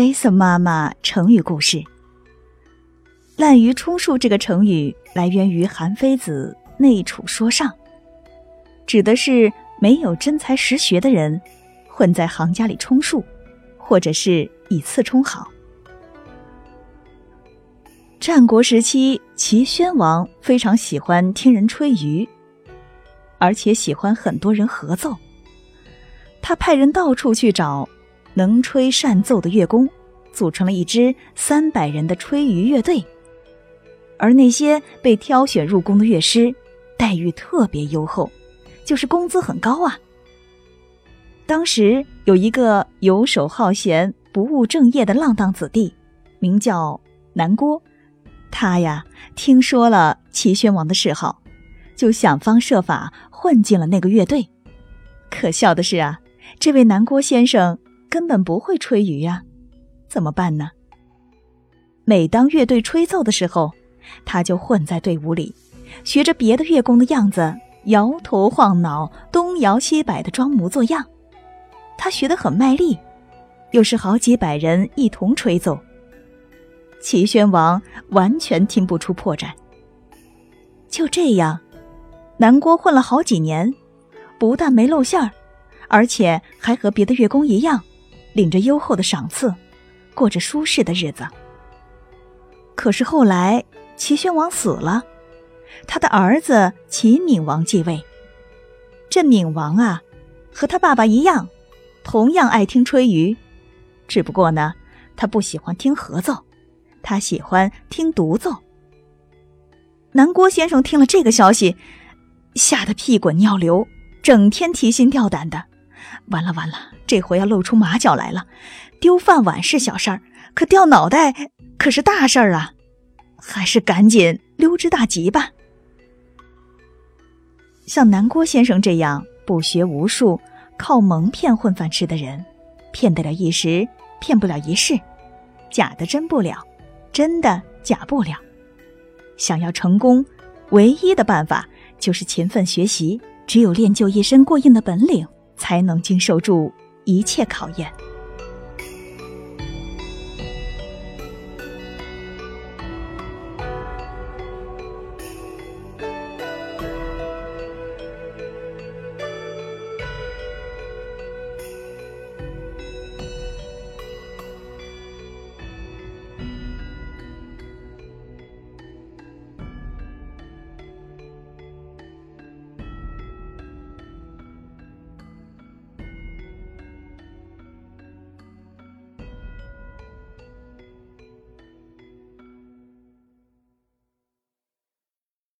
，Lisa 妈妈成语故事。滥竽充数这个成语来源于韩非子《内储说上》，指的是没有真才实学的人混在行家里充数，或者是以次充好。战国时期，齐宣王非常喜欢听人吹竽，而且喜欢很多人合奏。他派人到处去找能吹善奏的乐工，组成了一支三百人的吹竽乐队。而那些被挑选入宫的乐师，待遇特别优厚，就是工资很高啊。当时有一个游手好闲、不务正业的浪荡子弟，名叫南郭。他呀，听说了齐宣王的嗜好，就想方设法混进了那个乐队。可笑的是啊，这位南郭先生根本不会吹竽呀，怎么办呢？每当乐队吹奏的时候，他就混在队伍里，学着别的乐工的样子，摇头晃脑、东摇西摆的装模作样。他学得很卖力，又是好几百人一同吹奏。齐宣王完全听不出破绽。就这样，南郭混了好几年，不但没露馅儿，而且还和别的乐工一样，领着优厚的赏赐，过着舒适的日子。可是后来，齐宣王死了，他的儿子齐闵王继位。这闵王啊，和他爸爸一样，同样爱听吹竽，只不过呢，他不喜欢听合奏。他喜欢听独奏。南郭先生听了这个消息，吓得屁滚尿流，整天提心吊胆的。完了完了，这回要露出马脚来了。丢饭碗是小事儿，可掉脑袋可是大事儿啊！还是赶紧溜之大吉吧。像南郭先生这样不学无术、靠蒙骗混饭吃的人，骗得了一时，骗不了一世，假的真不了。真的假不了。想要成功，唯一的办法就是勤奋学习。只有练就一身过硬的本领，才能经受住一切考验。